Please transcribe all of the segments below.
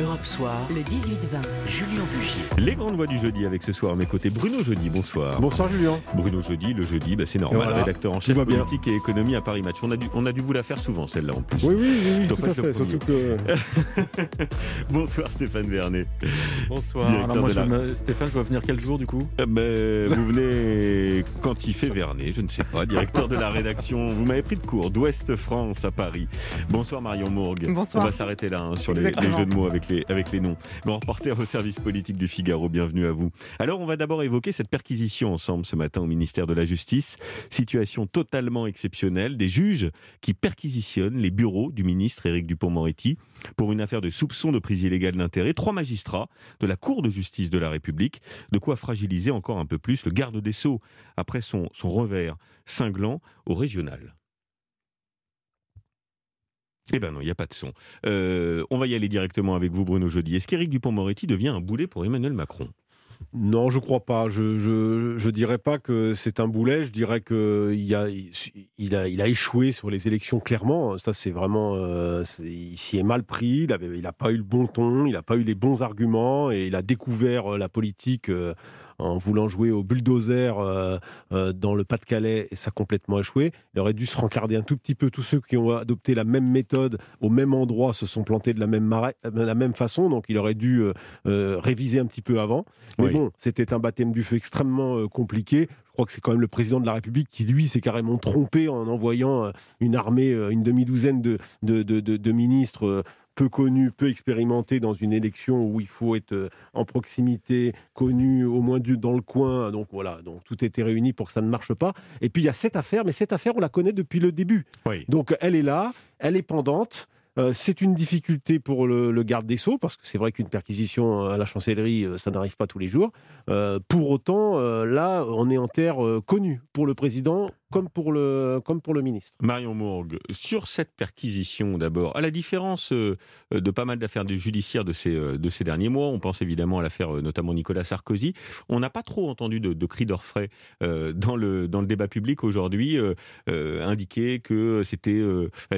Europe Soir, le 18-20, Julien Bugier. Les grandes voix du jeudi avec ce soir à mes côtés Bruno Jeudi, bonsoir. Bonsoir Julien. Bruno Jeudi, le jeudi, bah, c'est normal, Voilà. rédacteur en chef bien. politique et économie à Paris Match. On a dû, on a dû vous la faire souvent celle-là en plus. Oui, oui, oui, oui, dois tout pas à fait. Surtout que Bonsoir Stéphane Vernet. Bonsoir. Alors moi, je me- Stéphane, je dois venir quel jour du coup? Euh, mais vous venez quand il fait Vernet, je ne sais pas, directeur de la rédaction. Vous m'avez pris de cours d'Ouest France à Paris. Bonsoir Marion Mourgue. Bonsoir. On va s'arrêter là hein, sur les, les jeux de mots avec avec les noms. Grand reporter au service politique du Figaro, bienvenue à vous. Alors on va d'abord évoquer cette perquisition ensemble ce matin au ministère de la Justice. Situation totalement exceptionnelle. Des juges qui perquisitionnent les bureaux du ministre Éric Dupont-Moretti pour une affaire de soupçon de prise illégale d'intérêt. Trois magistrats de la Cour de justice de la République. De quoi fragiliser encore un peu plus le garde des Sceaux après son revers cinglant au régional. Eh ben non, il n'y a pas de son. Euh, on va y aller directement avec vous, Bruno Jeudi. Est-ce qu'Éric Dupont-Moretti devient un boulet pour Emmanuel Macron? Non, je crois pas. Je je dirais pas que c'est un boulet. Je dirais que il a échoué sur les élections clairement. Ça c'est vraiment euh, il s'y est mal pris. Il avait il a pas eu le bon ton. Il a pas eu les bons arguments et il a découvert euh, la politique. En voulant jouer au bulldozer euh, euh, dans le Pas-de-Calais, et ça a complètement échoué. Il aurait dû se rencarder un tout petit peu. Tous ceux qui ont adopté la même méthode au même endroit se sont plantés de la même, mara- la même façon, donc il aurait dû euh, réviser un petit peu avant. Mais Oui. bon, c'était un baptême du feu extrêmement compliqué. Je crois que c'est quand même le président de la République qui, lui, s'est carrément trompé en envoyant une armée, une demi-douzaine de, de, de- de- de ministres peu connus, peu expérimentés dans une élection où il faut être euh, en proximité, connu au moins du, dans le coin. Donc voilà, donc tout était réuni pour que ça ne marche pas. Et puis il y a cette affaire, mais cette affaire, on la connaît depuis le début. Oui. Donc elle est là, elle est pendante. Euh, c'est une difficulté pour le, garde des Sceaux, parce que c'est vrai qu'une perquisition à la chancellerie, euh, ça n'arrive pas tous les jours. Euh, pour autant, là, on est en terre connue pour le président comme pour le, comme pour le ministre. Marion Mourgue, sur cette perquisition d'abord, à la différence de pas mal d'affaires judiciaires de ces, de ces derniers mois, on pense évidemment à l'affaire notamment Nicolas Sarkozy, on n'a pas trop entendu de, de cris d'orfraie dans, le, dans le débat public aujourd'hui, indiquer que c'était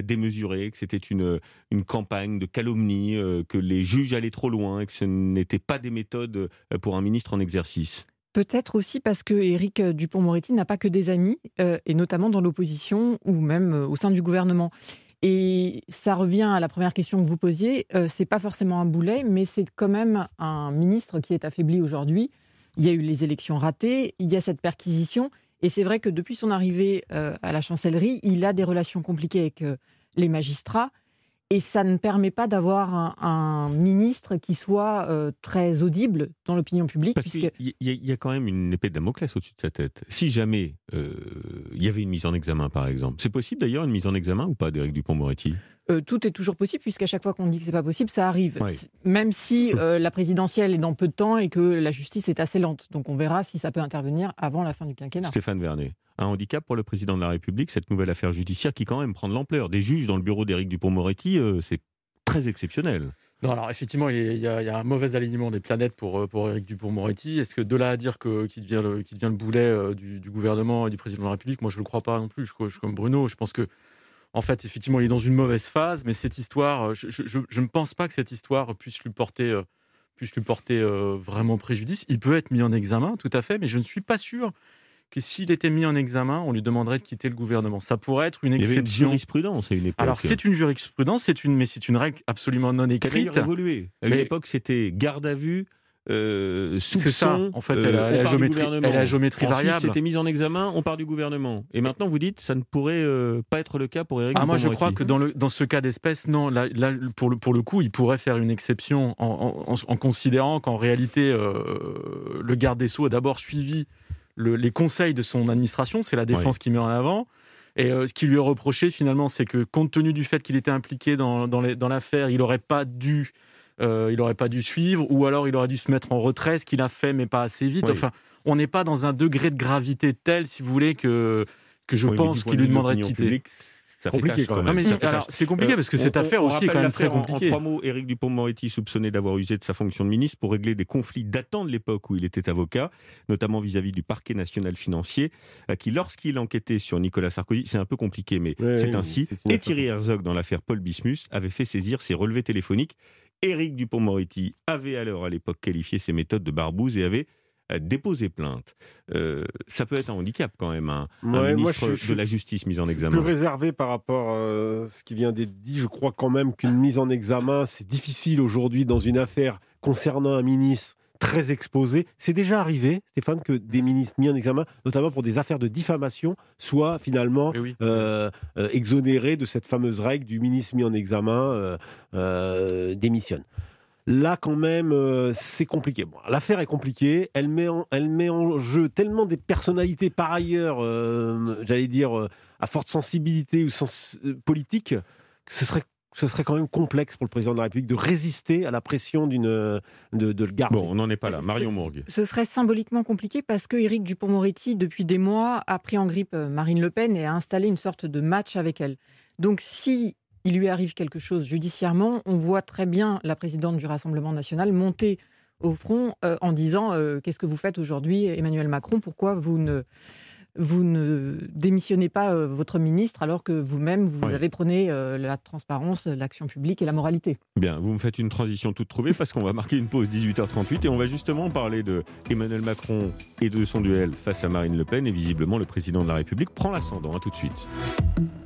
démesuré, que c'était une, une campagne de calomnie, euh, que les juges allaient trop loin, et que ce n'était pas des méthodes euh, pour un ministre en exercice. Peut-être aussi parce que Éric Dupont-Moretti n'a pas que des amis, euh, et notamment dans l'opposition ou même au sein du gouvernement. Et ça revient à la première question que vous posiez. Euh, c'est pas forcément un boulet, mais c'est quand même un ministre qui est affaibli aujourd'hui. Il y a eu les élections ratées, il y a cette perquisition, et c'est vrai que depuis son arrivée à la chancellerie, il a des relations compliquées avec les magistrats. Et ça ne permet pas d'avoir un, un ministre qui soit euh, très audible dans l'opinion publique, Parce puisque qu'il y, y a- il y a quand même une épée de Damoclès au-dessus de sa tête. Si jamais euh, il y avait une mise en examen, par exemple, c'est possible d'ailleurs une mise en examen ou pas d'Éric Dupont-Moretti Euh, tout est toujours possible, puisqu'à chaque fois qu'on dit que c'est pas possible, ça arrive. Ouais. Même si euh, la présidentielle est dans peu de temps et que la justice est assez lente. Donc on verra si ça peut intervenir avant la fin du quinquennat. Stéphane Vernet, un handicap pour le président de la République, cette nouvelle affaire judiciaire qui quand même prend de l'ampleur. Des juges dans le bureau d'Éric Dupont-Moretti, euh, c'est très exceptionnel. Non, alors effectivement, il, y a, un mauvais alignement des planètes pour, euh, pour Éric Dupont-Moretti. Est-ce que de là à dire qu'il devient, le, qu'il devient le boulet euh, du, gouvernement et du président de la République, moi je ne le crois pas non plus. Je, je suis comme Bruno, je pense que, en fait, effectivement, il est dans une mauvaise phase, mais cette histoire, je, ne pense pas que cette histoire puisse lui porter, puisse lui porter vraiment préjudice. Il peut être mis en examen, tout à fait, mais je ne suis pas sûr que s'il était mis en examen, on lui demanderait de quitter le gouvernement. Ça pourrait être une Il y avait une exception. jurisprudence à une époque. Alors c'est une jurisprudence, c'est une, mais c'est une règle absolument non qui a d'ailleurs écrite. évolué. À une Mais- époque, c'était garde à vue. Euh, C'est ça. En fait, euh, elle a- elle a part du géométrie- elle a géométrie Ensuite, variable. c'était mise en examen, on part du gouvernement. Et maintenant, vous dites, ça ne pourrait euh, pas être le cas pour Éric Ah, moi, je crois que dans, le, dans ce cas d'espèce, non. Là, là, pour, le, pour le coup, il pourrait faire une exception en, en- en- en considérant qu'en réalité, euh, le garde des Sceaux a d'abord suivi le- les conseils de son administration. C'est la défense qui met en avant. Et euh, ce qui lui est reproché, finalement, c'est que compte tenu du fait qu'il était impliqué dans, l'affaire, il n'aurait pas dû. euh, il n'aurait pas dû suivre, ou alors il aurait dû se mettre en retrait, ce qu'il a fait, mais pas assez vite. Oui. Enfin, on n'est pas dans un degré de gravité tel, si vous voulez, que, que je Oui, pense qu'il lui demanderait de quitter. publique, ça fait Compliqué tâche quand quand même. même. Non, mais Ça fait alors, tâche. c'est compliqué Euh, parce que cette on- affaire on aussi est quand même très compliquée. En, trois mots, Éric Dupond-Moretti soupçonné d'avoir usé de sa fonction de ministre pour régler des conflits datant de l'époque où il était avocat, notamment vis-à-vis du parquet national financier, euh, qui, lorsqu'il enquêtait sur Nicolas Sarkozy, c'est un peu compliqué, mais Oui, c'est oui, ainsi, et Thierry Herzog, dans l'affaire Paul Bismuth, avait fait saisir ses relevés téléphoniques Éric Dupont-Moretti avait alors à l'époque qualifié ces méthodes de barbouze et avait déposer plainte. Euh, ça peut être un handicap quand même, un, ministre de la Justice mis en examen. Plus réservé par rapport à ce qui vient d'être dit. Je crois quand même qu'une mise en examen, c'est difficile aujourd'hui dans une affaire concernant un ministre très exposé. C'est déjà arrivé, Stéphane, que des ministres mis en examen, notamment pour des affaires de diffamation, soient finalement euh, euh, exonérés de cette fameuse règle du ministre mis en examen démissionne. Là, quand même, euh, c'est compliqué. L'affaire est compliquée. Elle met, en, elle met en jeu tellement des personnalités par ailleurs, euh, j'allais dire, euh, à forte sensibilité ou sens, politique, que ce serait ce serait quand même complexe pour le président de la République de résister à la pression d'une de, de, le garder. Bon, on n'en est pas là. Marion Mourgue. Ce serait symboliquement compliqué parce que Éric Dupont-Moretti, depuis des mois, a pris en grippe Marine Le Pen et a installé une sorte de match avec elle. Donc, si il lui arrive quelque chose judiciairement, on voit très bien la présidente du Rassemblement national monter au front euh, en disant euh, Qu'est-ce que vous faites aujourd'hui, Emmanuel Macron? Pourquoi vous ne, vous ne démissionnez pas euh, votre ministre alors que vous-même, vous, avez prôné la transparence, l'action publique et la moralité? Bien, vous me faites une transition toute trouvée parce qu'on va marquer une pause 18h38 et on va justement parler de Emmanuel Macron et de son duel face à Marine Le Pen et visiblement le président de la République prend l'ascendant. À tout de suite.